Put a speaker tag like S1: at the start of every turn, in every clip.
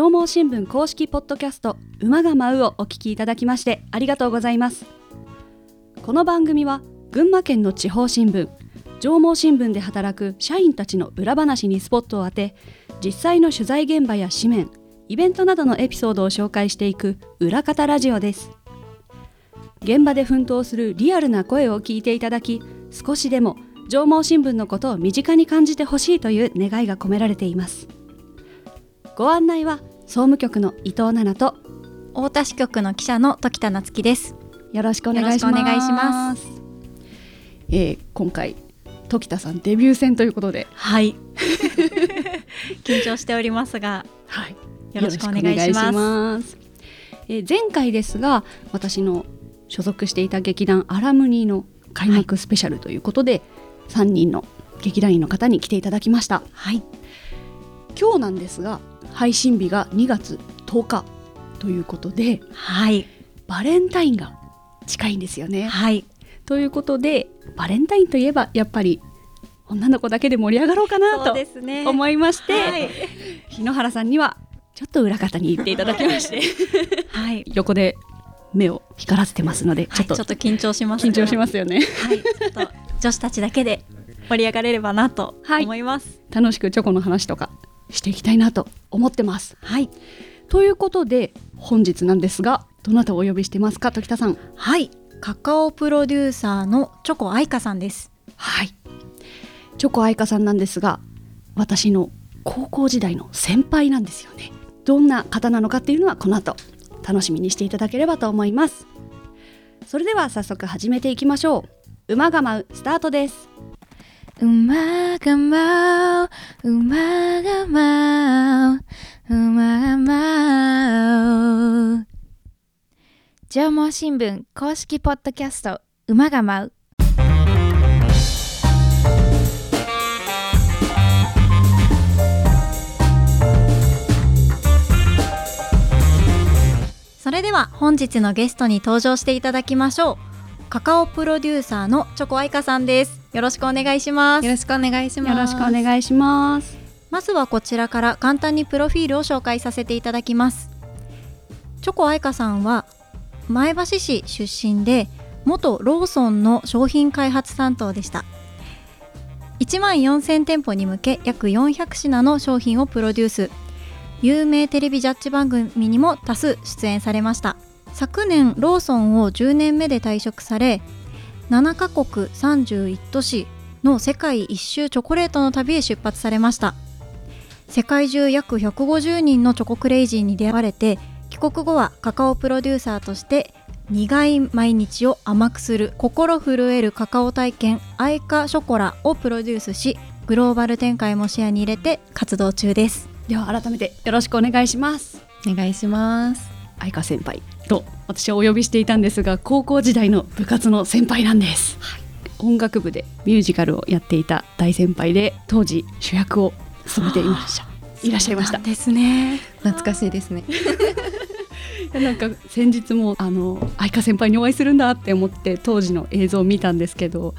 S1: 上毛新聞公式ポッドキャスト馬が舞うをお聞きいただきましてありがとうございます。この番組は群馬県の地方新聞上毛新聞で働く社員たちの裏話にスポットを当て実際の取材現場や紙面イベントなどのエピソードを紹介していく裏方ラジオです。現場で奮闘するリアルな声を聞いていただき少しでも上毛新聞のことを身近に感じてほしいという願いが込められています。ご案内は総務局の伊藤奈々と
S2: 太田支局の記者の時田夏樹です。
S1: よろしくお願いします。えー今回時田さんデビュー戦ということで。
S2: はい。緊張しておりますが
S1: はい。
S2: よろしくお願いします。
S1: えー前回ですが私の所属していた劇団アラムニの開幕スペシャルということで、3人の劇団員の方に来ていただきました。
S2: はい。
S1: 今日なんですが配信日が2月10日ということで
S2: はい。
S1: バレンタインが近いんですよね。
S2: はい。
S1: ということでバレンタインといえばやっぱり女の子だけで盛り上がろうかなと思いまして、
S2: はい、
S1: 日野原さんにはちょっと裏方に行っていただきまして
S2: はい、
S1: 横で目を光らせてますので、
S2: ちょっとちょっと緊張します
S1: 緊張しますよね。
S2: はい。ちょっと女子たちだけで盛り上がれればなと
S1: はい。
S2: 思います。
S1: 楽しくチョコの話とかしていきたいなと思ってます。
S2: はい
S1: ということで本日なんですがどなたをお呼びしてますか時田さん。
S2: はいカカオプロデューサーのチョコ愛香さんです
S1: はい。チョコ愛香さんなんですが、私の高校時代の先輩なんですよね。どんな方なのかっていうのはこの後楽しみにしていただければと思います。それでは早速始めていきましょう。馬が舞うスタートです。
S3: 馬が舞う、馬が舞う、馬が舞う。縄文新聞公式ポッドキャスト、馬が舞う。
S2: それでは本日のゲストに登場していただきましょうカカオプロデューサーのチョコ愛香さんです。よろしくお願いします。
S3: よろしくお願いします。
S1: よろしくお願いします。
S2: まずはこちらから簡単にプロフィールを紹介させていただきます。チョコ愛香さんは前橋市出身で元ローソンの商品開発担当でした。1万4000店舗に向け約400品の商品をプロデュース。有名テレビジャッジ番組にも多数出演されました昨年ローソンを10年目で退職され7カ国31都市の世界一周チョコレートの旅へ出発されました世界中約150人のチョコクレイジーに出会われて帰国後はカカオプロデューサーとして苦い毎日を甘くする心震えるカカオ体験アイカショコラをプロデュースしグローバル展開も視野に入れて活動中です
S1: では改めてよろしくお願いします。
S3: お願いします。
S1: 愛香先輩と私はお呼びしていたんですが高校時代の部活の先輩なんです、音楽部でミュージカルをやっていた大先輩で当時主役を務めていました。いらっしゃいました。
S2: ですね。
S3: 懐かしいですね。
S1: なんか先日もあの愛花先輩にお会いするんだって思って当時の映像を見たんですけど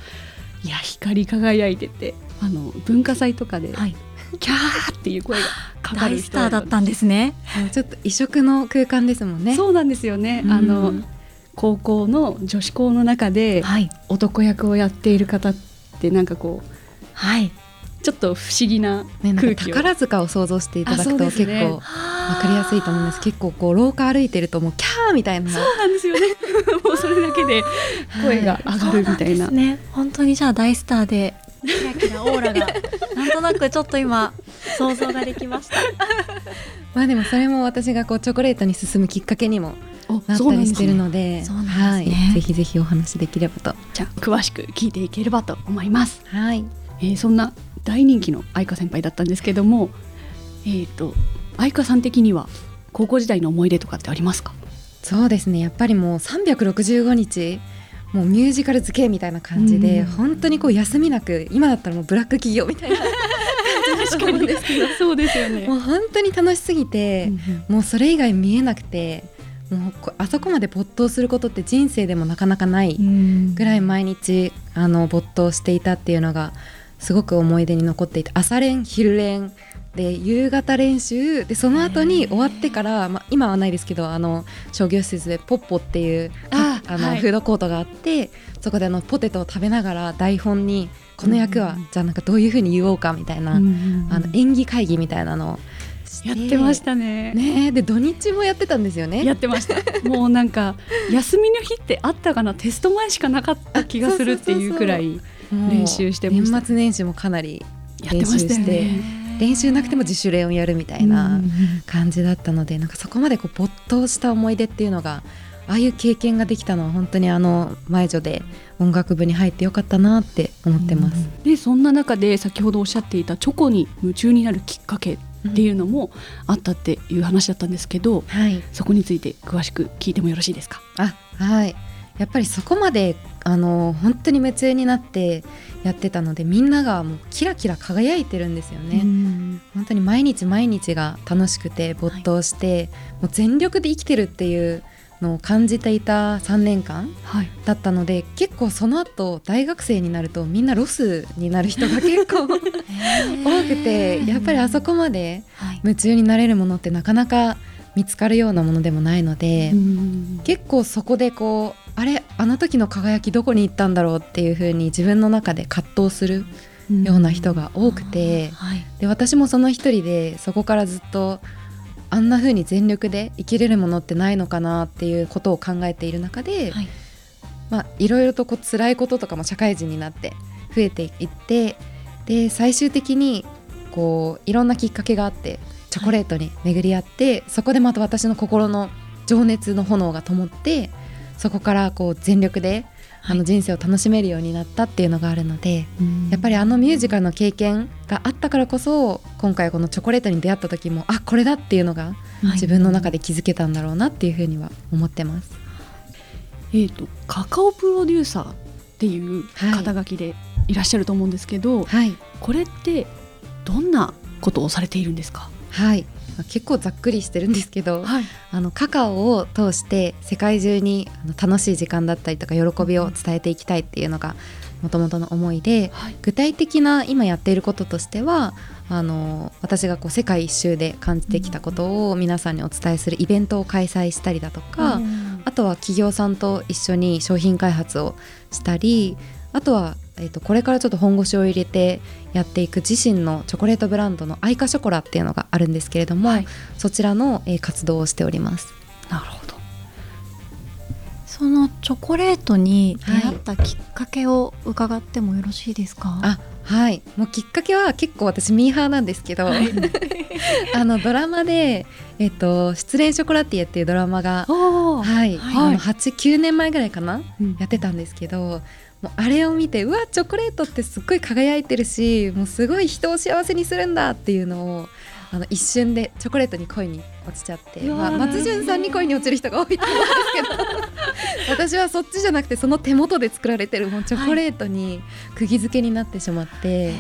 S1: いや光り輝いててあの文化祭とかで、
S2: はい
S1: キャーっていう声がかかる
S2: 大ス
S1: 人
S2: ターだったんですね。
S3: ちょっと異色の空間ですもんね。
S1: そうなんですよね、
S3: うん。
S1: あの高校の女子校の中で
S2: はい。
S1: 男役をやっている方ってなんかこう
S2: はい。
S1: ちょっと不思議な空気を、
S3: か宝塚を想像していただくと結構わかりやすいと思うんです結構こう廊下歩いてるともうキャーみたいな。
S1: そうなんですよね。もうそれだけで声が上がるみたいな、
S2: そうなんですね。本当にじゃあ大スターでキラキラオーラがなんとなくちょっと今想像ができました。
S3: まあでもそれも私がこうチョコレートに進むきっかけにも
S1: お
S3: なったりしてるので
S2: そうなんですね。
S3: はい、ぜひぜひお話できればと。
S1: じゃあ詳しく聞いていければと思います、
S3: はい。
S1: えーそんな大人気の愛花先輩だったんですけどもえっ、と愛花さん的には高校時代の思い出とかってありますか？
S3: そうですね。やっぱりもう365日もうミュージカル漬けみたいな感じで、
S1: うん。
S3: 本当にこう休みなく今だったらもうブラック企業みたいな 感じだと思うんです。けど
S1: そうですよね。
S3: もう本当に楽しすぎて、もうそれ以外見えなくてもうこあそこまで没頭することって人生でもなかなかないぐらい毎日あの没頭していたっていうのが
S4: すごく思い出に残っていて朝練昼練で夕方練習でその後に終わってから、まあ、今はないですけどあの商業施設でポッポっていう
S1: あ
S4: あの、
S1: はい。
S4: フードコートがあってそこであのポテトを食べながら台本にこの役は、
S1: うん
S4: じゃあなんかどういうふうに言おうかみたいな、あの演技会議みたいなのをして
S1: やってましたね。
S4: ねえで土日もやってたんですよね。
S1: やってました。もうなんか休みの日ってあったかなテスト前しかなかった気がするっていうくらい練習してました。
S4: 年末年始もかなり
S1: やってましたよ
S4: 練習
S1: ね
S4: 練習なくても自主練をやるみたいな感じだったのでなんかそこまでこう没頭した思い出っていうのがああいう経験ができたのは本当にあの前女で音楽部に入ってよかったなって思ってます。
S1: でそんな中で先ほどおっしゃっていたチョコに夢中になるきっかけっていうのもあったっていう話だったんですけど、
S4: はい、
S1: そこについて詳しく聞いてもよろしいですか？
S4: あはい。やっぱりそこまであの本当に夢中になってやってたのでみんながもうキラキラ輝いてるんですよね。本当に毎日毎日が楽しくて没頭して、もう全力で生きてるっていうのを感じていた3年間
S1: はい。
S4: だったので結構その後大学生になるとみんなロスになる人が結構 多くてやっぱりあそこまで
S2: はい。
S4: 夢中になれるものってなかなか見つかるようなものでもないので、結構そこでこうあれあの時の輝きどこに行ったんだろうっていう風に自分の中で葛藤するような人が多くて、
S2: はい。
S4: で私もその一人でそこからずっとあんな風に全力で生きれるものってないのかなっていうことを考えている中で、
S2: はい。
S4: まあ、いろいろとこう辛いこととかも社会人になって増えていってで最終的にこういろんなきっかけがあってチョコレートに巡り合って、そこでまた私の心の情熱の炎が灯ってそこからこう全力であの人生を楽しめるようになったっていうのがあるので、やっぱりあのミュージカルの経験があったからこそ今回このチョコレートに出会った時もあこれだっていうのが自分の中で気づけたんだろうなっていうふうには思ってます。
S1: えー、とカカオプロデューサーっていう肩書きでい。らっしゃると思うんですけど、
S4: はい。
S1: これってどんなことをされているんですか？
S4: はい。まあ結構ざっくりしてるんですけど
S1: はい。
S4: あのカカオを通して世界中に楽しい時間だったりとか喜びを伝えていきたいっていうのがもともとの思いで
S1: はい。
S4: 具体的な今やっていることとしてはあの私がこう世界一周で感じてきたことを皆さんにお伝えするイベントを開催したりだとか、あとは企業さんと一緒に商品開発をしたりあとは、えー、とこれからちょっと本腰を入れてやっていく自身のチョコレートブランドのアイカショコラっていうのがあるんですけれども、
S1: はい。
S4: そちらの、えー活動をしております。
S1: なるほど。
S2: そのチョコレートに出会ったきっかけを伺ってもよろしいですか、
S4: あはい。もうきっかけは結構私ミーハーなんですけど、あのドラマで「えっと失恋ショコラティエ」っていうドラマが、
S1: あ
S4: はい。
S1: はい。
S4: あの89年前ぐらいかな？
S1: うん。
S4: やってたんですけどもうあれを見てうわチョコレートってすっごい輝いてるしもうすごい人を幸せにするんだっていうのをあの一瞬でチョコレートに恋に落ちちゃって、まあ、松潤さんに恋に落ちる人が多いと思うんですけど私はそっちじゃなくてその手元で作られてるもうチョコレートに釘付けになってしまって、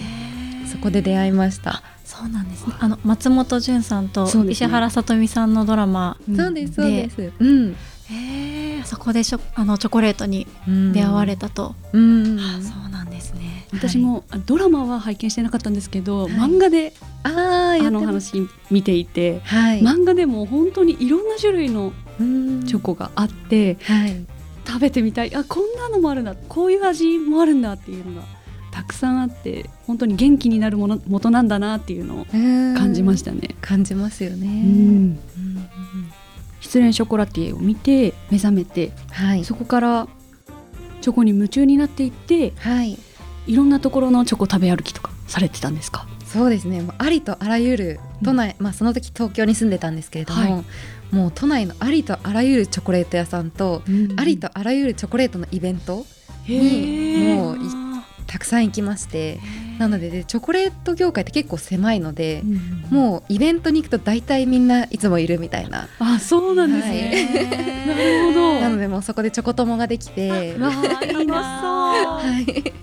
S4: そこで出会いました。
S2: そうなんですねあの松本潤さんと石原さとみさんのドラマ
S4: そうですそうです。うん。
S2: へえそこでしょあのチョコレートに
S4: うん
S2: 出会われたと、
S4: うん。
S2: あそうなんですね
S1: 私も、あドラマは拝見してなかったんですけど、
S4: はい
S1: 漫画で
S4: ああ。
S1: の話見ていて、
S4: はい。
S1: 漫画でも本当にいろんな種類の
S4: うん
S1: チョコがあって、
S4: はい。
S1: 食べてみたいあこんなのもあるんだこういう味もあるんだっていうのがたくさんあって本当に元気になるもの元なんだなっていうのを感
S4: 感
S1: じましたね。
S4: 感じますよね。
S1: うん
S4: うん
S1: 失恋ショコラティエを見て目覚めて
S4: はい。
S1: そこからチョコに夢中になっていって
S4: はい。
S1: いろんなところのチョコ食べ歩きとかされてたんですか？
S4: そうですね。ありとあらゆる都内、まあその時東京に住んでたんですけれども、
S1: はい
S4: もう都内のありとあらゆるチョコレート屋さんと、ありとあらゆるチョコレートのイベント
S1: へー
S4: もういたくさん行きまして、なのででチョコレート業界って結構狭いので、
S1: うん
S4: もうイベントに行くと大体みんないつもいるみたいな。
S1: あそうなんですね、なるほど。
S4: なのでもうそこでチョコ友ができて、
S1: わあいいな
S4: はい。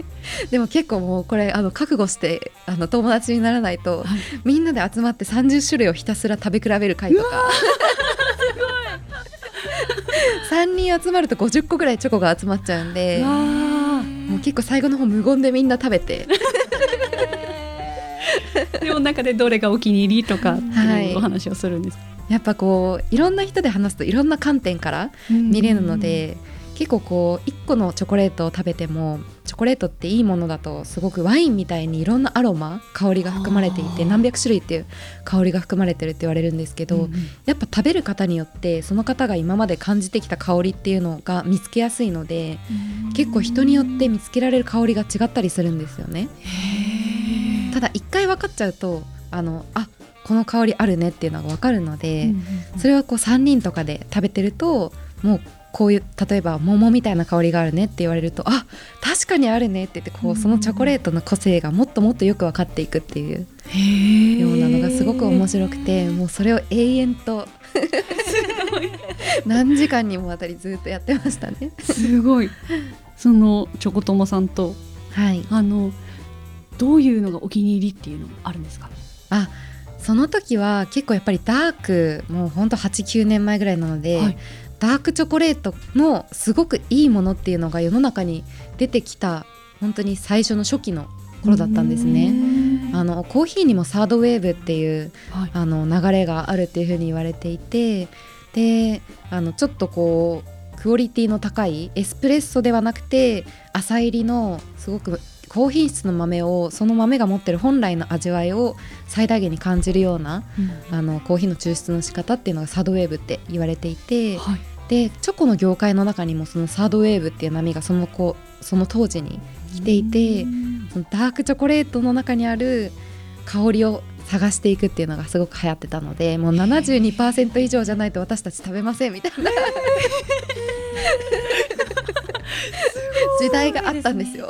S4: でも結構もうこれあの覚悟してあの友達にならないと、
S1: はい。
S4: みんなで集まって30種類をひたすら食べ比べる会とか。3 人集まると50個ぐらいチョコが集まっちゃうんでもう結構最後の方無言でみんな食べて。
S1: でも中でどれがお気に入りとかって
S4: はい。
S1: いうお話をするんです。
S4: やっぱこういろんな人で話すといろんな観点から見れるので、結構こう1個のチョコレートを食べてもチョコレートっていいものだとすごくワインみたいにいろんなアロマ香りが含まれていて何百種類っていう香りが含まれてるって言われるんですけど、
S1: うんうん。
S4: やっぱ食べる方によってその方が今まで感じてきた香りっていうのが見つけやすいので結構人によって見つけられる香りが違ったりするんですよね。ただ一回分かっちゃうとあのあこの香りあるねっていうのが分かるので、それはこう3人とかで食べてるともうこういう例えば桃みたいな香りがあるねって言われるとあ確かにあるねって言ってこうそのチョコレートの個性がもっともっとよく分かっていくっていうようなのがすごく面白くてもうそれを永遠と何時間にもわたりずっとやってましたね。
S1: すごい。そのチョコ友さんと
S4: はい、
S1: あのどういうのがお気に入りっていうのあるんですか？
S4: あその時は結構やっぱりダークもうほんと89年前ぐらいなので、
S1: はい
S4: ダークチョコレートのすごくいいものっていうのが世の中に出てきた本当に最初の初期の頃だったんですね。あのコーヒーにもサードウェーブっていう
S1: はい。
S4: あの流れがあるっていうふうに言われていてであのちょっとこうクオリティの高いエスプレッソではなくて浅入りのすごく高品質の豆をその豆が持ってる本来の味わいを最大限に感じるようなあのコーヒーの抽出の仕方っていうのがサードウェーブって言われていて
S1: はい
S4: でチョコの業界の中にもそのサードウェーブっていう波がその子その当時に来ていてそのダークチョコレートの中にある香りを探していくっていうのがすごく流行ってたのでもう72%以上じゃないと私たち食べませんみたいな。時代があったんですよ。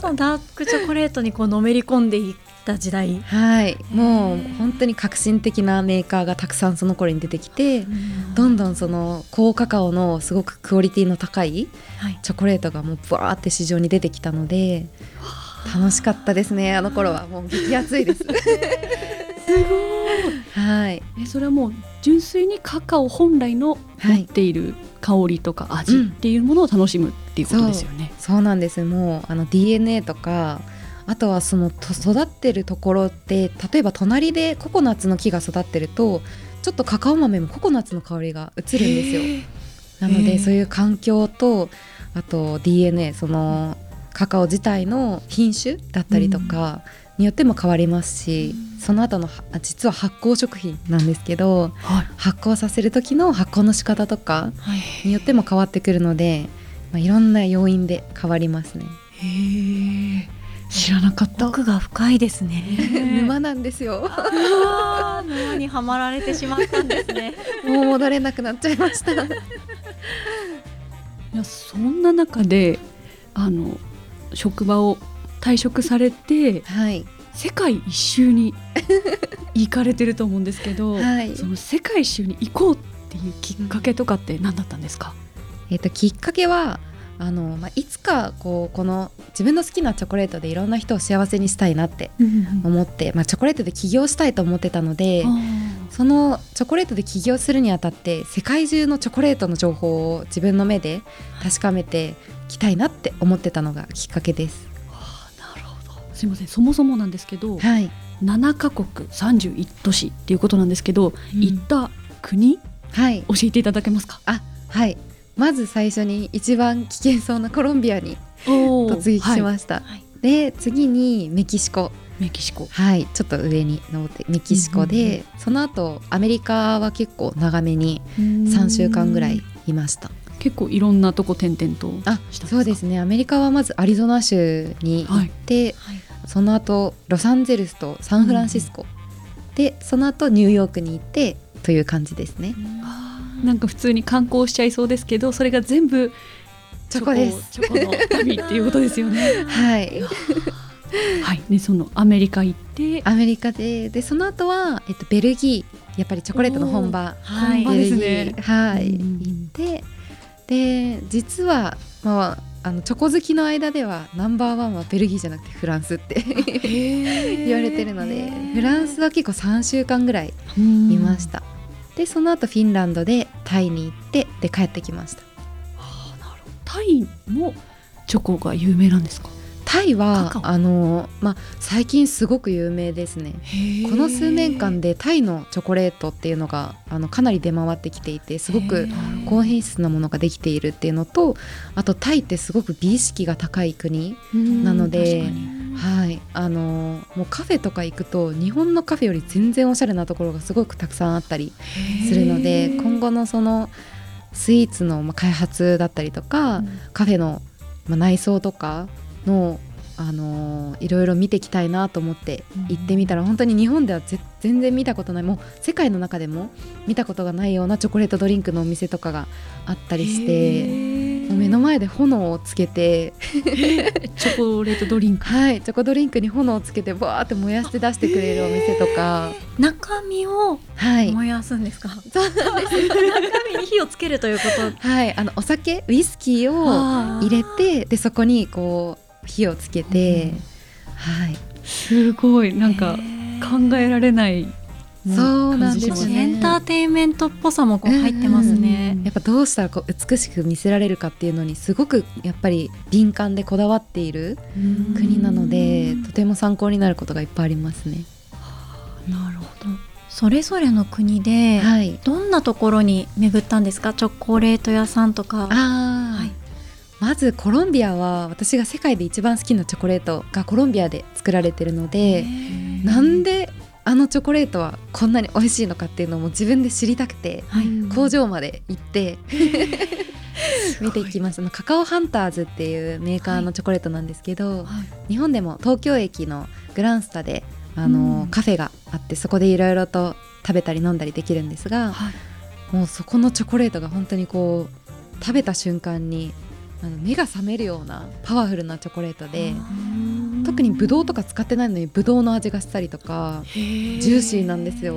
S2: そのダークチョコレートにこうのめり込んでいった時代。
S4: はい、もう本当に革新的なメーカーがたくさんその頃に出てきてどんどんその高カカオのすごくクオリティの高い
S2: はい。
S4: チョコレートがもうブワーって市場に出てきたので楽しかったですねあの頃は。もう激アツいです。はい、
S1: えそれはもう純粋にカカオ本来の
S4: はい
S1: 持っている香りとか味っていうものを楽しむっていうことですよね。
S4: そう。なんです。もうあの DNA とかあとはそのと育ってるところって例えば隣でココナッツの木が育ってるとちょっとカカオ豆もココナッツの香りが移るんですよ。なのでそういう環境とあと DNA そのカカオ自体の品種だったりとかによっても変わりますし、その後のはあ実は発酵食品なんですけど
S1: はい。
S4: 発酵させる時の発酵の仕方とか
S2: はい。
S4: によっても変わってくるので、まあ、いろんな要因で変わりますね。
S1: へえ知らなかった。
S2: 奥が深いですね
S4: 沼なんですよ。
S2: 沼にはまられてしまったんですね
S4: もう戻れなくなっちゃいました。
S1: いやそんな中であの職場を退職されて
S4: はい、
S1: 世界一周に 行かれてると思うんですけど、
S4: はい
S1: その世界一周に行こうっていうきっかけとかって何だったんですか、
S4: えっときっかけはあの、まあ、いつかこうこの自分の好きなチョコレートでいろんな人を幸せにしたいなって思って、まあ、チョコレートで起業したいと思ってたのでそのチョコレートで起業するにあたって世界中のチョコレートの情報を自分の目で確かめていきたいなって思ってたのがきっかけです。
S1: あなるほど。すいません。そもそもなんですけど
S4: はい、
S1: 7カ国31都市っていうことなんですけど、行った国？
S4: はい、
S1: 教えていただけますか？
S4: あはいまず最初に一番危険そうなコロンビアに突撃しました、
S2: はい。
S4: で次にメキシコ。
S1: メキシコ。
S4: はい。ちょっと上に登ってメキシコで、その後アメリカは結構長めに3週間ぐらいいました。
S1: 結構いろんなとこ転々と
S4: あそうですね。アメリカはまずアリゾナ州に行って、
S2: はい。
S4: その後ロサンゼルスとサンフランシスコ、でその後ニューヨークに行ってとい。う感じですね
S1: なんか普通に観光しちゃいそうですけどそれが全部
S4: チョコです。
S1: チョコの旅っていうことですよね。
S4: はい。
S1: はい。でそのアメリカ行って。
S4: アメリカで。でその後はえっとベルギー。やっぱりチョコレートの本場。
S2: はい。
S1: 本場ですね。
S4: ベルギー。はい、
S1: うん
S4: 行って。で実はまああのチョコ好きの間ではナンバーワンはベルギーじゃなくてフランスって 言われてるのでフランスは結構3週間ぐらいいました、でその後フィンランドでタイに行ってで帰ってきました。
S1: タイもチョコが有名なんですか？
S4: タイはあの、まあ、最近すごく有名ですね。この数年間でタイのチョコレートっていうのがあのかなり出回ってきていてすごく高品質なものができているっていうのとあとタイってすごく美意識が高い国なのではい。あのもうカフェとか行くと日本のカフェより全然おしゃれなところがすごくたくさんあったりするので今後のそのスイーツのまあ開発だったりとか、カフェのまあ内装とかのあのーいろいろ見ていきたいなと思って行ってみたら、本当に日本ではぜ全然見たことないもう世界の中でも見たことがないようなチョコレートドリンクのお店とかがあったりして目の前で炎をつけて
S1: チョコレートドリンク？
S4: はいチョコドリンクに炎をつけてバーって燃やして出してくれるお店とか。
S2: 中身を
S4: はい。
S2: 燃やすんですか、そうなんです中身に火をつけるということ？
S4: はいあのお酒ウイスキーを入れてでそこにこう火をつけて、はい。
S1: すごい。なんか考えられない
S4: そうなんですよね。
S2: エンターテインメントっぽさもこう入ってますね。
S4: やっぱどうしたらこう美しく見せられるかっていうのにすごくやっぱり敏感でこだわっている国なのでとても参考になることがいっぱいありますね。
S1: なるほど。
S2: それぞれの国で
S4: はい、
S2: どんなところに巡ったんですか？チョコレート屋さんとか。はい。
S4: まずコロンビアは私が世界で一番好きなチョコレートがコロンビアで作られてるのでなんであのチョコレートはこんなに美味しいのかっていうのも自分で知りたくて
S2: はい。
S4: 工場まで行って 見ていきましたカカオハンターズっていうメーカーのチョコレートなんですけど、日本でも東京駅のグランスタであの、
S1: うん。
S4: カフェがあってそこでいろいろと食べたり飲んだりできるんですが、
S1: はい
S4: もうそこのチョコレートが本当にこう食べた瞬間にあの目が覚めるようなパワフルなチョコレートで特にブドウとか使ってないのにブドウの味がしたりとかジューシーなんですよ。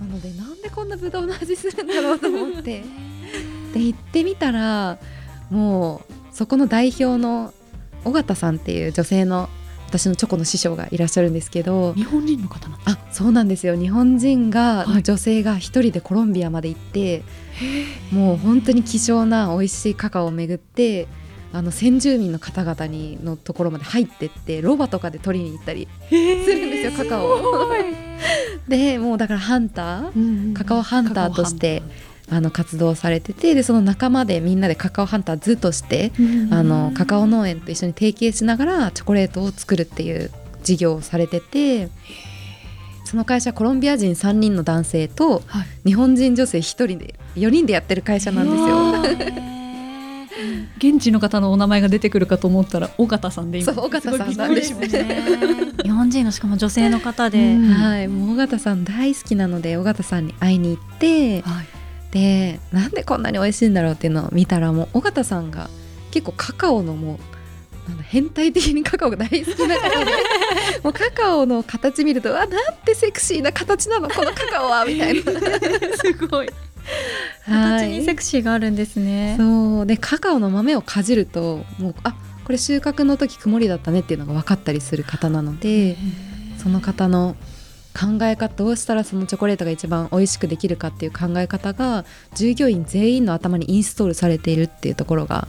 S4: なのでなんでこんなブドウの味するんだろうと思って。で行ってみたらもうそこの代表の尾形さんっていう女性の私のチョコの師匠がいらっしゃるんですけど
S1: 日本人の方なんです
S4: あそうなんですよ。日本人が、
S1: はい。
S4: 女性が一人でコロンビアまで行ってもう本当に希少な美味しいカカオを巡ってあの先住民の方々にのところまで入ってってロバとかで取りに行ったりするんですよカカオを。でもうだからハンターカカオハンターとしてあの活動されててでその仲間でみんなでカカオハンターズとしてあのカカオ農園と一緒に提携しながらチョコレートを作るっていう事業をされててその会社コロンビア人3人の男性と
S1: はい。
S4: 日本人女性1人で4人でやってる会社なんですよ。
S1: 現地の方のお名前が出てくるかと思ったら尾形さんで今
S4: そう尾形さん
S1: す。ごいびっ
S4: なんです
S1: くりしました
S2: 日本人のしかも女性の方で、
S1: うん。
S4: はい、もう尾形さん大好きなので尾形さんに会いに行って
S1: はい。
S4: でなんでこんなに美味しいんだろうっていうのを見たらもう尾形さんが結構カカオのもう変態的にカカオが大好きな方で もうカカオの形見るとあなんてセクシーな形なのこのカカオはみたいな。
S1: すごい
S2: 形にセクシーがあるんですね。
S4: そう。でカカオの豆をかじるともうあこれ収穫の時曇りだったねっていうのが分かったりする方なのでその方の考え方どうしたらそのチョコレートが一番美味しくできるかっていう考え方が従業員全員の頭にインストールされているっていうところが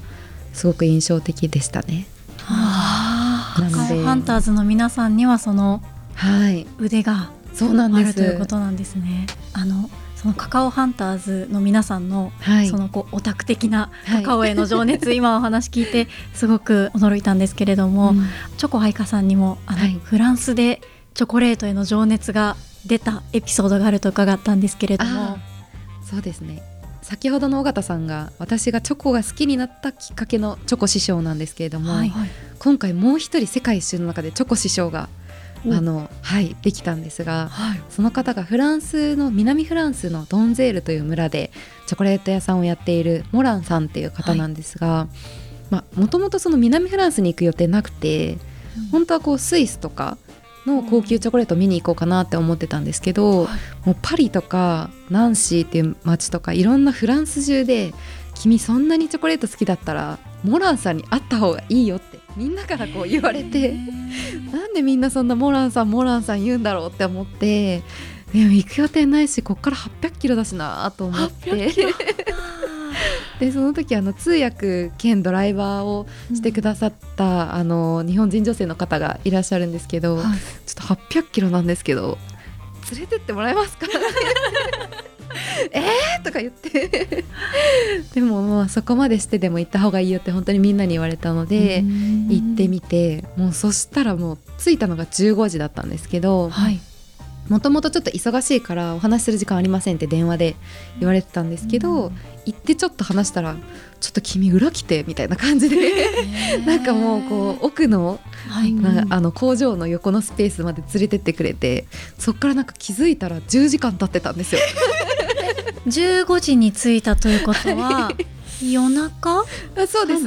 S4: すごく印象的でしたね。
S2: はあ。カカオハンターズの皆さんにはその
S4: はい。
S2: 腕が
S4: そうなんです。
S2: あるということなんですね。あのそのカカオハンターズの皆さんの、
S4: はい。
S2: そのこうオタク的な
S4: はい。
S2: カカオへの情熱、今お話聞いてすごく驚いたんですけれども、
S4: うん。
S2: チョコ愛花さんにもあの、
S4: はい。
S2: フランスでチョコレートへの情熱が出たエピソードがあると伺ったんですけれども。
S4: そうですね。先ほどの尾形さんが私がチョコが好きになったきっかけのチョコ師匠なんですけれども、
S2: はい
S4: 今回もう一人世界一周の中でチョコ師匠が
S1: お
S4: あの、はい、できたんですが
S1: はい。
S4: その方がフランスの南フランスのドンゼールという村でチョコレート屋さんをやっているモランさんっていう方なんですがもともとその南フランスに行く予定なくて本当はこうスイスとかの高級チョコレートを見に行こうかなって思ってたんですけど、
S1: はい。
S4: もうパリとかナンシーっていう街とかいろんなフランス中で君そんなにチョコレート好きだったらモランさんに会った方がいいよってみんなからこう言われてなんでみんなそんなモランさんモランさん言うんだろうって思ってでも行く予定ないしこっから800キロだしなと思って。
S1: 800キロ。
S4: でその時あの通訳兼ドライバーをしてくださった、あの日本人女性の方がいらっしゃるんですけど、
S1: はい。
S4: ちょっと800キロなんですけど連れてってもらえますか？えー？とか言って。でもまあそこまでしてでも行った方がいいよって本当にみんなに言われたので行ってみてもうそしたらもう着いたのが15時だったんですけど
S1: はい。
S4: もともとちょっと忙しいからお話しする時間ありませんって電話で言われてたんですけど、行ってちょっと話したらちょっと君裏来てみたいな感じで なんかもうこう奥の
S2: はい。
S4: なんかあの工場の横のスペースまで連れてってくれてそっからなんか気づいたら10時間経ってたんですよ。
S2: 15時に着いたということは夜中？
S4: あそうです。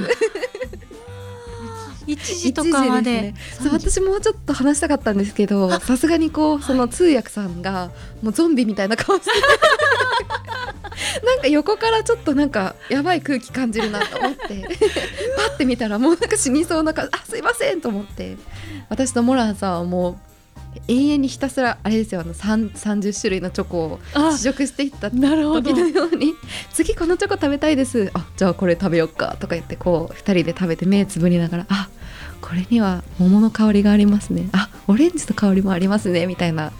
S2: 1 時とかまで。
S4: ね。そう私もうちょっと話したかったんですけどさすがにこうその通訳さんがもうゾンビみたいな顔してて なんか横からちょっとなんかやばい空気感じるなと思って パッて見たらもうなんか死にそうな顔あすいませんと思って私とモランさんはもう永遠にひたすらあれですよあの3 30種類のチョコを
S1: あ
S4: 試食していった時のように次このチョコ食べたいです。あじゃあこれ食べよっかとか言ってこう2人で食べて目つぶりながらあこれには桃の香りがありますね。あオレンジの香りもありますねみたいな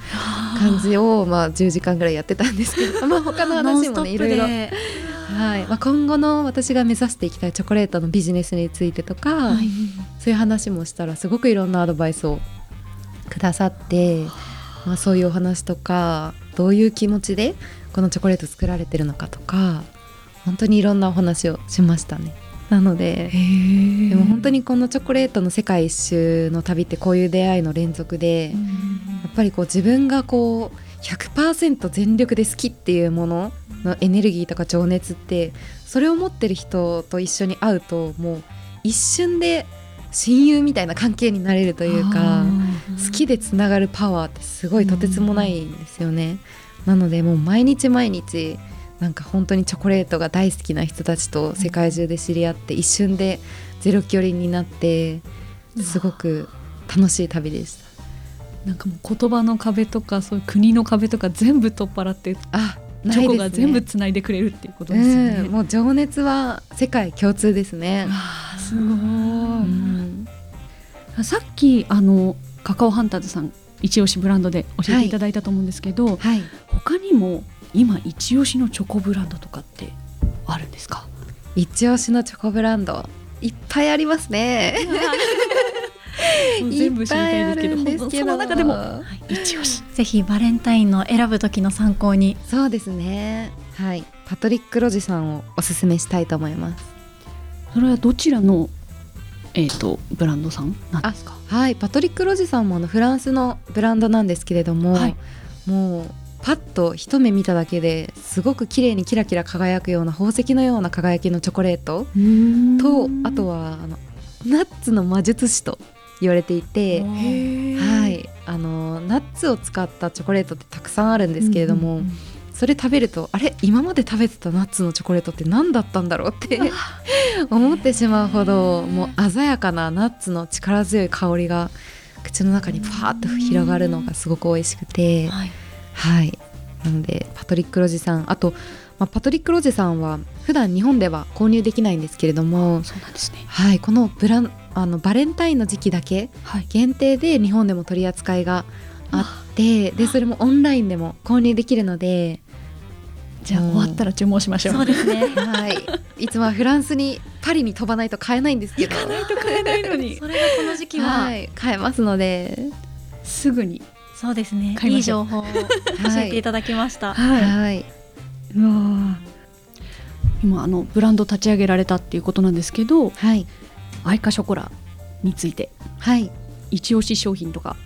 S4: 感じをまあ10時間ぐらいやってたんですけどまあ他の話もねいろいろ、はい。まあ、今後の私が目指していきたいチョコレートのビジネスについてとか、
S2: はい。
S4: そういう話もしたらすごくいろんなアドバイスをくださって、まあ、そういうお話とかどういう気持ちでこのチョコレート作られてるのかとか本当にいろんなお話をしましたね。なのでで
S1: で
S4: も本当にこのチョコレートの世界一周の旅ってこういう出会いの連続で、やっぱりこう自分がこう100%全力で好きっていうもののエネルギーとか情熱ってそれを持ってる人と一緒に会うともう一瞬で親友みたいな関係になれるというか好きでつながるパワーってすごいとてつもないんですよね。なのでもう毎日毎日なんか本当にチョコレートが大好きな人たちと世界中で知り合って一瞬でゼロ距離になってすごく楽しい旅でした。
S1: なんかもう言葉の壁とかそういう国の壁とか全部取っ払って
S4: あ
S1: チョコが全部つないでくれるっていうこと
S4: で
S1: ですね。
S4: ねうん、もう情熱は世界共通ですね。
S1: あーすごい、
S4: うん
S1: さっきあのカカオハンターズさん一押しブランドで教えていただいたと思うんですけど、
S4: はい、
S1: 他にも今一押しのチョコブランドとかってあるんですか？
S4: 一押しのチョコブランド。いっぱいありますね。
S1: 全部知りたいですけど
S4: ですけど。
S1: その中でも一押し。
S2: ぜひバレンタインの選ぶ時の参考に。
S4: そうですね。はい、パトリック・ロジさんをおすすめしたいと思います。
S1: それはどちらのえっ、とブランドさんなんですか？
S4: はい、パトリック・ロジさんもあのフランスのブランドなんですけれども、
S1: はい。
S4: もうパッと一目見ただけですごく綺麗にキラキラ輝くような宝石のような輝きのチョコレート。とあとはあのナッツの魔術師と言われていて、はい、あのナッツを使ったチョコレートってたくさんあるんですけれども、
S1: うんうんうん
S4: それ食べるとあれ今まで食べてたナッツのチョコレートって何だったんだろうって思ってしまうほどもう鮮やかなナッツの力強い香りが口の中にパーッと広がるのがすごく美味しくて、
S2: はい。
S4: はい、なのでパトリック・ロジさんあと、まあ、パトリック・ロジさんは普段日本では購入できないんですけれども、
S1: そうなんですね。
S4: はい、このブランあのバレンタインの時期だけ
S1: はい。
S4: 限定で日本でも取り扱いがあってでそれもオンラインでも購入できるので、
S1: じゃあ
S4: うん
S1: 終わったら注文しましょう。
S2: そうですね。
S4: はい、いつもはフランスにパリに飛ばないと買えないんですけど。
S1: ないと買えないのに。
S2: それがこの時期は、
S4: はい、買えますので、
S1: すぐに
S2: そうですね。
S1: 買い
S2: いい情報を教えていただきました、
S1: はい。
S4: はい、
S1: うわー。今あのブランド立ち上げられたっていうことなんですけど
S4: はい、
S1: アイカショコラについて。
S4: はい、
S1: 一押し商品とか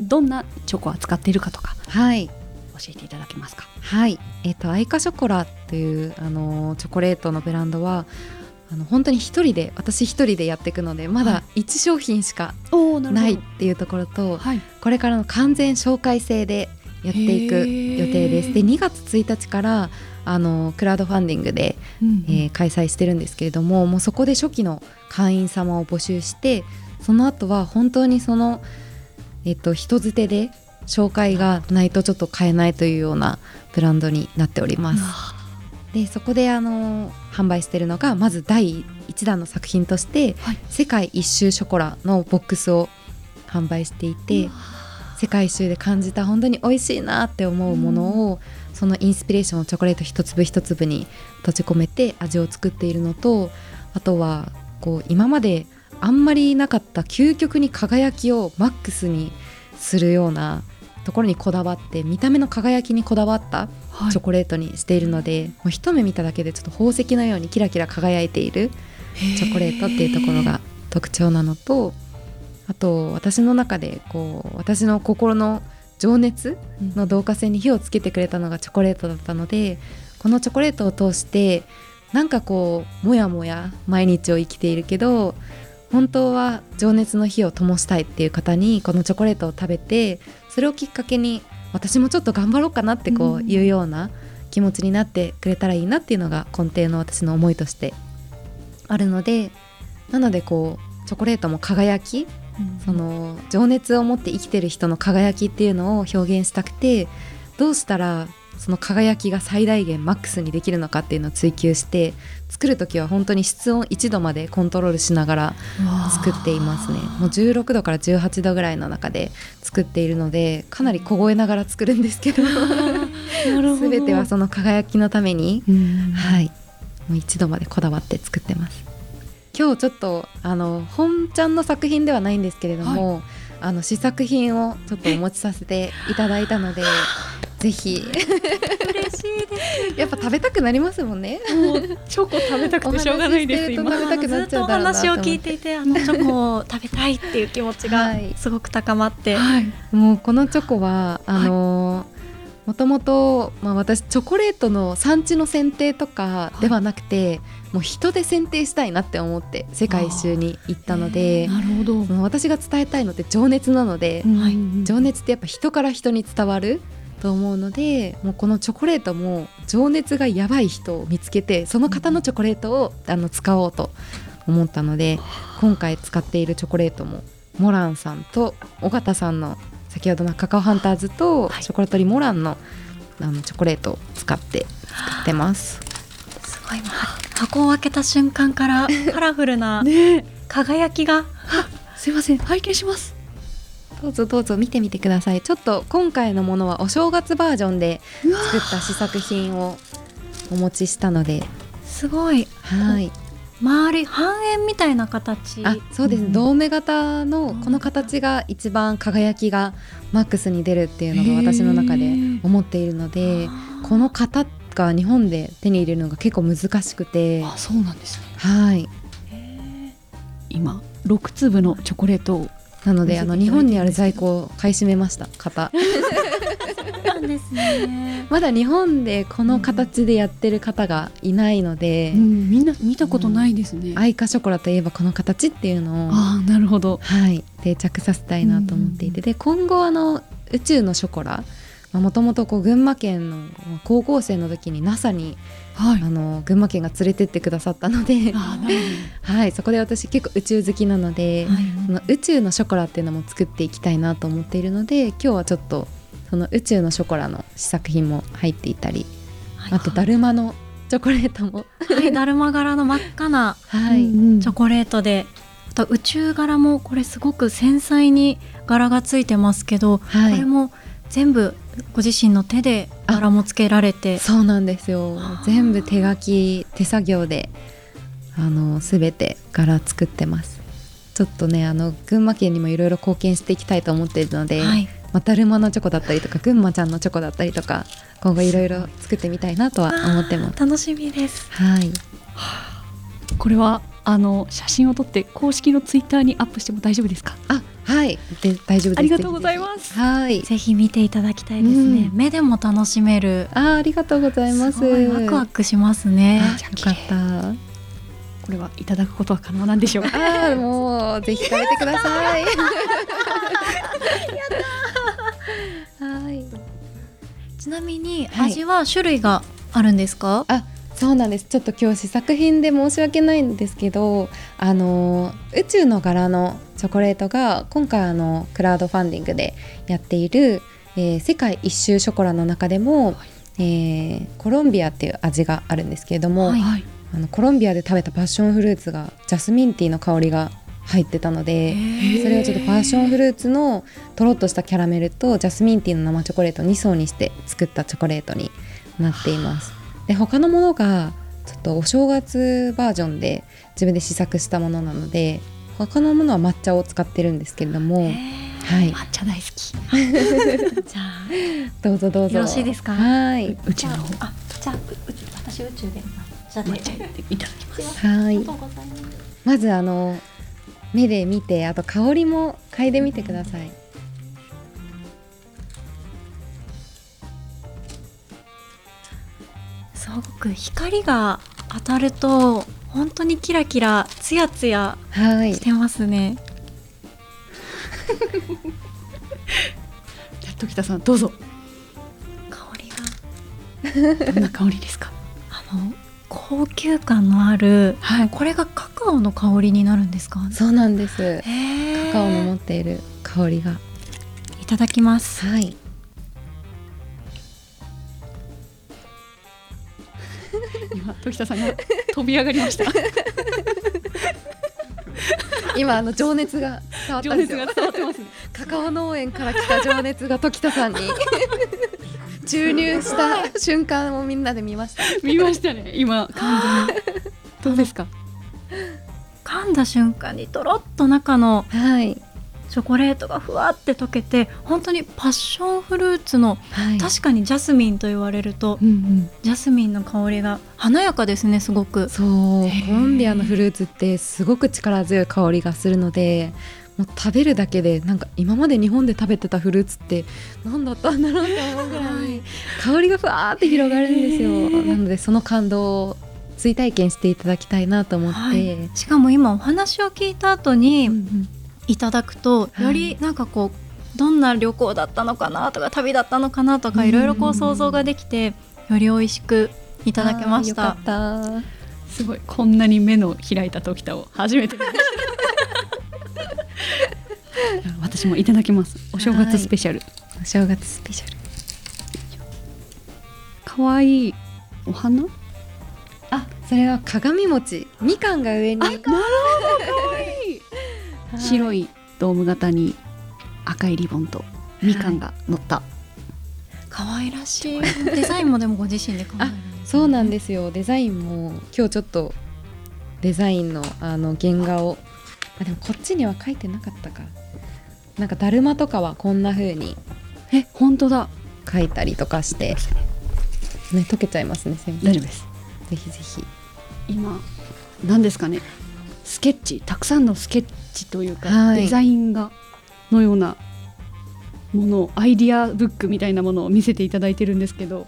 S1: どんなチョコを扱っているかとか
S4: はい、
S1: 教えていただけますか？
S4: はい、えっ、とアイカショコラっていうあのチョコレートのブランドはあの本当に一人で私一人でやっていくのでまだ1商品しか
S1: な
S4: ないっていうところと、
S1: はい。
S4: これからの完全紹介制でやっていく予定です。で2月1日からあのクラウドファンディングで、
S1: うん。
S4: えー開催してるんですけれどももうそこで初期の会員様を募集してその後は本当にその、えっと人づてで紹介がないとちょっと買えないというようなブランドになっております。でそこであの販売してるのがまず第1弾の作品として
S1: はい「
S4: 世界一周ショコラ」のボックスを販売していて世界一周で感じた本当に美味しいなって思うものを、そのインスピレーションをチョコレート一粒一粒に閉じ込めて味を作っているのとあとはこう今まであんまりなかった究極に輝きをマックスにするようなところにこだわって見た目の輝きにこだわった
S1: はい。
S4: チョコレートにしているので、もう一目見ただけでちょっと宝石のようにキラキラ輝いているチョコレートっていうところが特徴なのとあと私の中でこう私の心の情熱の導火線に火をつけてくれたのがチョコレートだったのでこのチョコレートを通してなんかこうもやもや毎日を生きているけど本当は情熱の火を灯したいっていう方にこのチョコレートを食べてそれをきっかけに私もちょっと頑張ろうかなってこう
S1: うん。
S4: いうような気持ちになってくれたらいいなっていうのが根底の私の思いとしてあるのでなのでこうチョコレートも輝きその情熱を持って生きてる人の輝きっていうのを表現したくてどうしたらその輝きが最大限マックスにできるのかっていうのを追求して作る時は本当に室温1度までコントロールしながら作っていますね。もう16度から18度ぐらいの中で作っているのでかなり凍えながら作るんですけど。全てはその輝きのために
S1: うん。
S4: はい。もう1度までこだわって作ってます。今日ちょっとあの本ちゃんの作品ではないんですけれども、あの試作品をちょっとお持ちさせていただいたのでぜひ。
S2: 嬉しいです。
S4: やっぱ食べたくなりますもんね。
S1: もうチョコ食べたくてしょうがないです今。
S4: 食べたくなっちゃうだろうな
S2: 話を聞いていてあのチョコを食べたいっていう気持ちが
S4: はい。
S2: すごく高まって、
S1: はい。
S4: もうこのチョコはあのもともと、まあ、私チョコレートの産地の選定とかではなくて、もう人で選定したいなって思って世界一周に行ったので、
S1: なるほど。
S4: 私が伝えたいのって情熱なので、
S1: はい。
S4: 情熱ってやっぱ人から人に伝わると思うのでもうこのチョコレートも情熱がやばい人を見つけてその方のチョコレートをあの使おうと思ったので今回使っているチョコレートもモランさんと尾形さんの先ほどのカカオハンターズとショコラトリモランのあのチョコレートを使って作ってます。
S2: すごい。箱を開けた瞬間からカラフルな 輝きが。
S1: すいません。拝見します
S4: どうぞどうぞ見てみてください。ちょっと今回のものはお正月バージョンで作った試作品をお持ちしたので。す
S2: ごい。
S4: はい。
S2: 周り半円みたいな形。
S4: あそうです。ね、
S1: うん。
S4: ドーム型のこの形が一番輝きがマックスに出るっていうのが私の中で思っているのでこの型が日本で手に入れるのが結構難しくて。
S1: あそうなんですね。
S4: はい。
S1: 今六粒のチョコレートを
S4: なのであの日本にある在庫を買い占めました型
S2: なんですね。
S4: まだ日本でこの形でやってる方がいないので、
S1: うんみんな見たことないですね、
S4: アイカショコラといえばこの形っていうのを
S1: ああなるほど。
S4: はい、定着させたいなと思っていて、で今後あの宇宙のショコラもともと群馬県の高校生の時に NASA に
S1: はい。
S4: あの群馬県が連れてってくださったので、はい、そこで私結構宇宙好きなので、
S2: はい。
S4: その宇宙のショコラっていうのも作っていきたいなと思っているので今日はちょっとその宇宙のショコラの試作品も入っていたりあとだるまのチョコレートも、
S2: はい、だるま柄の真っ赤な
S4: はい、
S2: チョコレートであと宇宙柄もこれすごく繊細に柄がついてますけど、
S4: はい。
S2: これも全部ご自身の手で柄もつけられて。
S4: そうなんですよ。全部手書き手作業であの全て柄作ってます。ちょっとねあの群馬県にもいろいろ貢献していきたいと思っているので、
S2: はい、
S4: まあ、だるまのチョコだったりとか群馬ちゃんのチョコだったりとか今後いろいろ作ってみたいなとは思ってます。
S2: 楽しみです。
S4: はい。
S1: これはあの写真を撮って公式のツイッターにアップしても大丈夫ですか？
S4: あはい。で大丈夫です。
S1: ありがとうございます。
S4: はい。
S2: ぜひ見ていただきたいですね、
S4: うん。
S2: 目でも楽しめる。
S4: あありがとうございます。
S2: すごいワクワクしますね。
S4: あよかった。
S1: これはいただくことは可能なんでしょうか。
S4: ああもうぜひ食べてください。はい。
S2: ちなみに
S4: はい。
S2: 味は種類があるんですか、
S4: あそうなんです。ちょっと今日試作品で申し訳ないんですけどあの宇宙の柄のチョコレートが今回あのクラウドファンディングでやっている、えー世界一周ショコラの中でもえーコロンビアっていう味があるんですけれども、
S2: はい。
S1: はい。
S4: あのコロンビアで食べたパッションフルーツがジャスミンティーの香りが入ってたのでそれをちょっとパッションフルーツのとろっとしたキャラメルとジャスミンティーの生チョコレートを2層にして作ったチョコレートになっています。で他のものがちょっとお正月バージョンで自分で試作したものなので他のものは抹茶を使ってるんですけれども、はい。
S1: 抹茶大好き。
S2: じゃあ
S4: どうぞどうぞ。
S2: よろしいですか？
S4: はい。
S1: 宇宙の方。
S2: あじゃあ私宇宙で
S1: 抹茶入れていただきます
S4: はい。
S2: ありがとうございます。
S4: まずあの目で見てあと香りも嗅いでみてください。
S2: すごく光が当たると本当にキラキラツヤツヤ
S4: はい。
S2: してますね。
S1: じゃあ時田さんどうぞ。
S2: 香りが
S1: どんな香りですか？
S2: あの高級感のある、
S1: はい。
S2: これがカカオの香りになるんですか？
S4: そうなんです。カカオの持っている香りが。
S2: いただきます。
S4: はい。
S1: 今時田さんが飛び上がりました。
S4: 今あの情熱が伝わった
S1: 情
S4: んですよ。
S1: 熱が伝わってますね。
S4: カカオ農園から来た情熱が時田さんに 注入した瞬間をみんなで見ました。
S1: 見ましたね。今完全にどうですか？
S2: 噛んだ瞬間にとろっと中の
S4: はい
S2: チョコレートがふわって溶けて本当にパッションフルーツの
S4: はい。
S2: 確かにジャスミンと言われると
S1: うんうん。
S2: ジャスミンの香りが華やかですねすごく。
S4: そう。コロンビアのフルーツってすごく力強い香りがするのでもう食べるだけでなんか今まで日本で食べてたフルーツって何だったんだろうって思うぐらい香りがふわーって広がるんですよ。なのでその感動を追体験していただきたいなと思って、
S2: はい。しかも今お話を聞いた後に
S1: うん
S2: いただくと
S4: はい
S2: よりなんかこうどんな旅行だったのかなとか旅だったのかなとかいろいろこう想像ができてより美味しくいただけました。
S4: あーよかった。
S1: すごい。こんなに目の開いた時田を初めて見ました。私もいただきます。お正月スペシャル。
S4: お正月スペシャル。
S1: 可愛いお花？
S4: あそれは鏡餅。みかんが上に。
S1: なるほど白
S4: い。
S1: いドーム型に赤いリボンとみかんが乗った、
S2: 可愛らしい。デザインもでもご自身で考える。
S4: そうなんですよ。デザインも今日ちょっとデザインのあの原画を。あでもこっちには書いてなかったか。なんかだるまとかはこんな風に。
S1: え本当だ。
S4: 書いたりとかして。ね溶けちゃいますね先生。
S1: 大丈夫です。
S4: ぜひぜひ。
S1: 今何ですかねスケッチたくさんのスケッチというか、
S4: はい。
S1: デザイン画のようなものをアイディアブックみたいなものを見せていただいてるんですけど。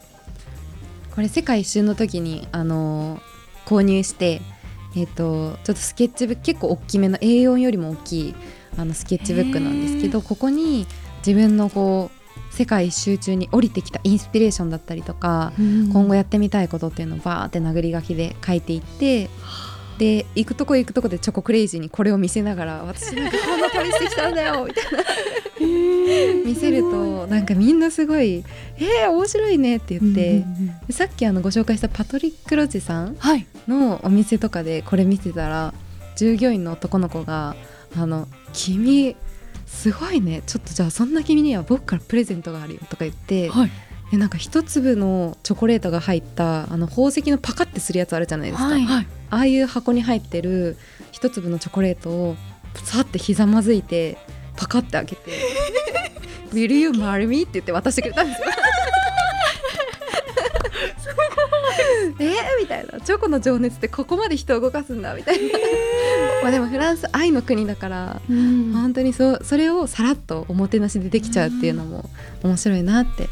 S4: これ世界一周の時にあの購入してえっ、とちょっとスケッチブック結構大きめの A4 よりも大きいあのスケッチブックなんですけどここに自分のこう世界一周中に降りてきたインスピレーションだったりとか、今後やってみたいことっていうのをバーって殴り書きで書いていってで行くとこ行くとこでチョコクレイジーにこれを見せながら私なんかこんな旅してきたんだよみたいな。見せるとなんかみんなすごい「えー、面白いね」って言って、でさっきあのご紹介したパトリック・ロジさん
S1: はい。
S4: のお店とかでこれ見てたら従業員の男の子が「あの君すごいねちょっとじゃあそんな君には僕からプレゼントがあるよ」とか言って、
S1: はい。
S4: でなんか一粒のチョコレートが入ったあの宝石のパカってするやつあるじゃないですか、
S2: はい
S1: はい
S4: ああいう箱に入ってる一粒のチョコレートをさってひざまずいてパカって開けて「Will you marry me?」って言って渡してくれたんですよ。えー、みたいな。チョコの情熱ってここまで人を動かすんだ。みたいな。まあでもフランス愛の国だから
S1: うん。
S4: 本当にそうそれをさらっとおもてなしでできちゃうっていうのも面白いなって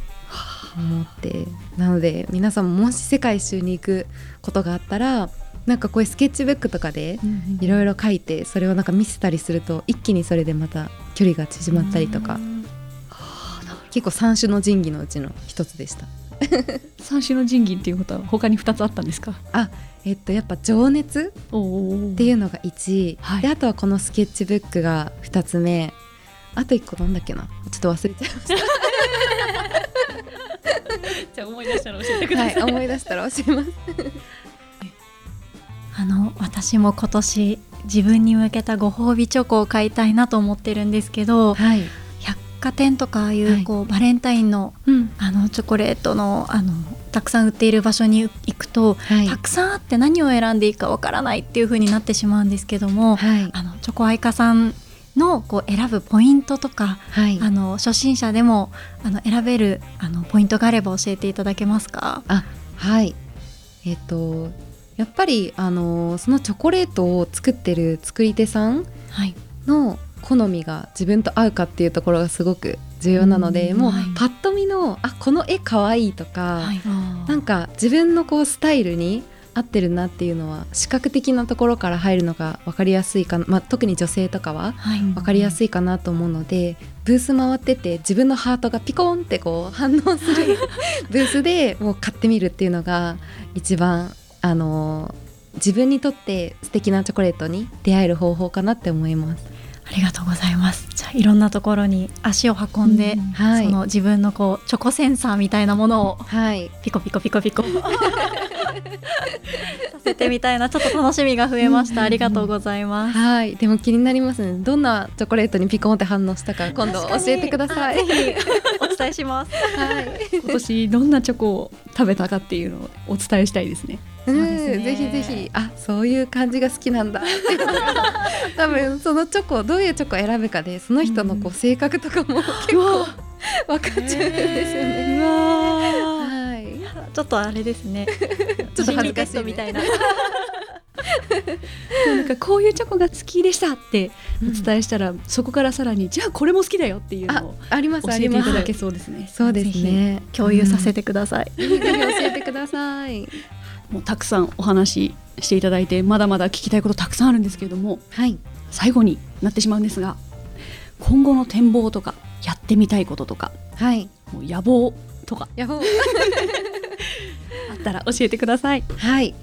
S4: 思って。なので皆さんももし世界一周に行くことがあったらなんかこういうスケッチブックとかでいろいろ書いてそれをなんか見せたりすると一気にそれでまた距離が縮まったりとか。結構三種の神器のうちの一つでした。
S1: 三種の神器っていうことは他に二つあったんですか？
S4: あえっとやっぱ情熱っていうのが1位、
S1: はい。
S4: であとはこのスケッチブックが2つ目。あと1個なんだっけな。ちょっと忘れちゃいました。
S1: じゃあ思い出したら教えてください、
S4: はい、思い出したら教えます。
S2: あの私も今年自分に向けたご褒美チョコを買いたいなと思ってるんですけど
S4: はい、
S2: 百貨店とかああいう,、
S4: はい。
S2: こうバレンタインの
S4: うん、
S2: あのチョコレートのあのたくさん売っている場所に行くと、
S4: はい。
S2: たくさんあって何を選んでいいかわからないっていう風になってしまうんですけども、
S4: はい、
S2: あのチョコアイカさんのこう選ぶポイントとか、
S4: はい、
S2: あの初心者でもあの選べるあのポイントがあれば教えていただけますか？
S4: はい。えっ、とやっぱりあのそのチョコレートを作ってる作り手さん
S2: はい、
S4: の好みが自分と合うかっていうところがすごく重要なので、もうパッと見のあこの絵かわいいとか、
S2: はい、
S4: なんか自分のこうスタイルに合ってるなっていうのは視覚的なところから入るのが分かりやすいかな、まあ、特に女性とかは
S2: はい、
S4: 分かりやすいかなと思うのでブース回ってて自分のハートがピコンってこう反応する ブースでもう買ってみるっていうのが一番あの自分にとって素敵なチョコレートに出会える方法かなって思います。
S2: ありがとうございます。じゃあいろんなところに足を運んで、
S1: うん
S4: はい
S2: その自分のこうチョコセンサーみたいなものを
S4: はい、
S2: ピコピコピコピコ させてみたいなちょっと楽しみが増えました。ありがとうございます。
S4: はい、でも気になりますね。どんなチョコレートにピコンって反応したか今度教えてください。
S2: お伝えします。
S4: はい。
S1: 今年どんなチョコを食べたかっていうのをお伝えしたいですね
S4: うん、
S2: そうね
S4: ぜひぜひあそういう感じが好きなんだ 多分そのチョコどういうチョコを選ぶかでその人のこう性格とかも 結構分かっちゃうんですよね。はい。
S2: ちょっとあれですね。
S4: ちょっと恥ずかしい
S2: みたいな。
S1: なんかこういうチョコが好きでしたってお伝えしたら、そこからさらにじゃあこれも好きだよっていう
S4: あ
S1: のを
S4: あります
S1: 教えていただけそうですね
S4: そうですね。
S2: 共有させてください。
S4: ぜひぜひ教えてください。
S1: もうたくさんお話ししていただいてまだまだ聞きたいことたくさんあるんですけれども
S4: はい。
S1: 最後になってしまうんですが今後の展望とかやってみたいこととか
S4: はい。
S1: もう野望とか
S4: ヤホー。
S1: あったら教えてください
S4: はい。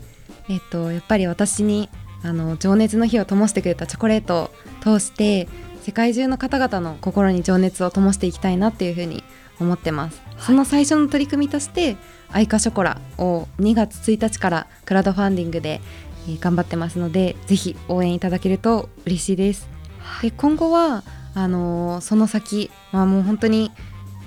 S4: えっとやっぱり私にあの情熱の火を灯してくれたチョコレートを通して世界中の方々の心に情熱を灯していきたいなっていうふうに思ってます。その最初の取り組みとしてアイカショコラを2月1日からクラウドファンディングで、えー頑張ってますのでぜひ応援いただけると嬉しいです。で今後はあのーその先、まあ、もう本当に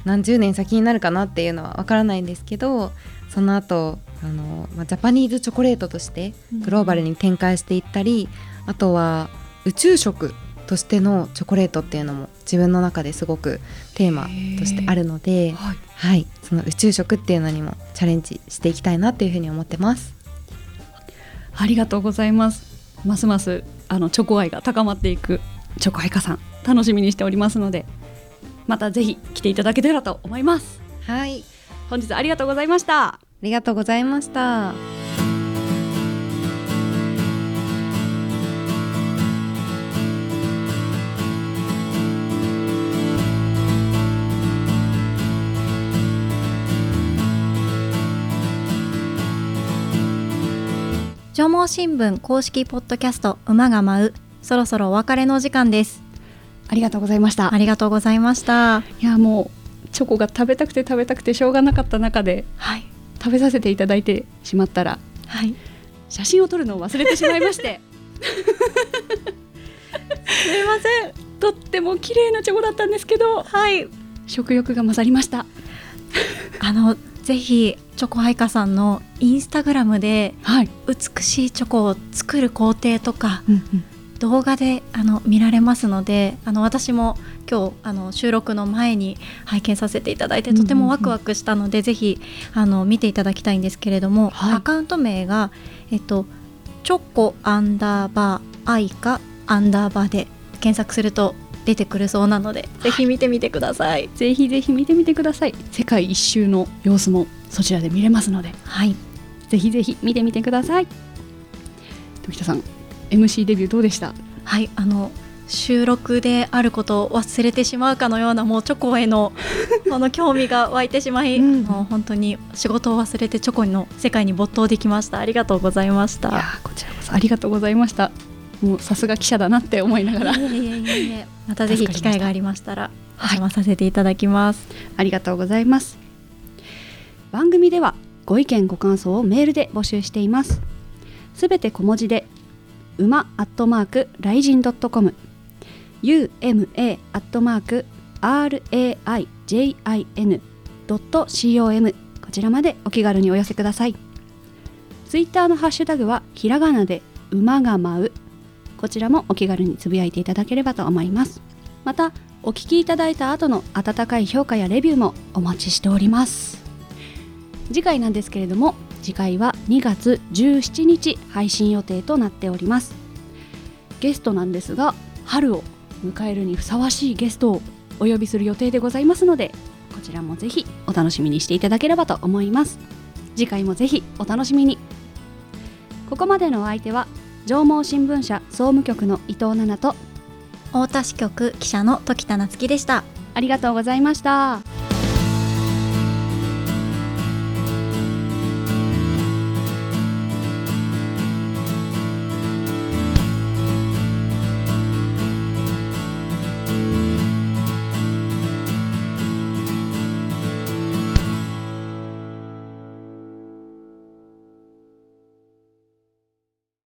S4: 何十年先になるかなっていうのはわからないんですけどその後あのまあジャパニーズチョコレートとしてグローバルに展開していったり、あとは宇宙食としてのチョコレートっていうのも自分の中ですごくテーマとしてあるので、
S1: はい。
S4: はい、その宇宙食っていうのにもチャレンジしていきたいなっていうふうに思ってます。
S1: ありがとうございます。ますますあのチョコ愛が高まっていくチョコ愛花さん楽しみにしておりますのでまたぜひ来ていただけたらと思います。
S4: はい、
S1: 本日ありがとうございました。
S4: ありがとうございました。
S2: 縄文新聞公式ポッドキャスト馬が舞うそろそろお別れのお時間です。
S1: ありがとうございました
S2: ありがとうございました。
S1: いやもうチョコが食べたくて食べたくてしょうがなかった中で
S2: はい
S1: 食べさせていただいてしまったら
S2: はい。
S1: 写真を撮るのを忘れてしまいまして。すいません。とっても綺麗なチョコだったんですけど
S2: はい。
S1: 食欲が勝りました。
S2: あのぜひチョコハイカさんのインスタグラムで
S1: はい、
S2: 美しいチョコを作る工程とか
S1: うんうん
S2: 動画であの見られますのであの私も今日あの収録の前に拝見させていただいて
S1: うんうんうん。
S2: とてもワクワクしたので、ぜひあの見ていただきたいんですけれども、
S1: はい。
S2: アカウント名が、えっと、チョコアンダーバーアイカアンダーバーで検索すると出てくるそうなので、ぜひ見てみてください。
S1: ぜひぜひ見てみてください。世界一周の様子もそちらで見れますので。
S2: はい、
S1: ぜひぜひ見てみてください。時田さん MC デビューどうでした？
S2: はい、あの収録であることを忘れてしまうかのようなもうチョコへの この興味が湧いてしまい、
S1: うん。
S2: もう本当に仕事を忘れてチョコの世界に没頭できました。ありがとうございました。
S1: ーこちらこそありがとうございました。もうさすが記者だなって思いながら。
S2: またぜひ機会がありましたらお
S1: はい。
S2: 邪魔させていただきます、
S1: ありがとうございます。番組ではご意見ご感想をメールで募集しています。すべて小文字で馬アットマークライジンドットコム UMA アットマーク RAIJIN ドット COM こちらまでお気軽にお寄せください。ツイッターのハッシュタグはひらがなで馬が舞うこちらもお気軽につぶやいていただければと思います。またお聞きいただいた後の温かい評価やレビューもお待ちしております。次回なんですけれども次回は2月17日配信予定となっております。ゲストなんですが春を迎えるにふさわしいゲストをお呼びする予定でございますのでこちらもぜひお楽しみにしていただければと思います。次回もぜひお楽しみに。ここまでのお相手は上毛新聞社総務局の伊藤奈々と
S2: 太田支局記者の時田夏樹でした。
S1: ありがとうございました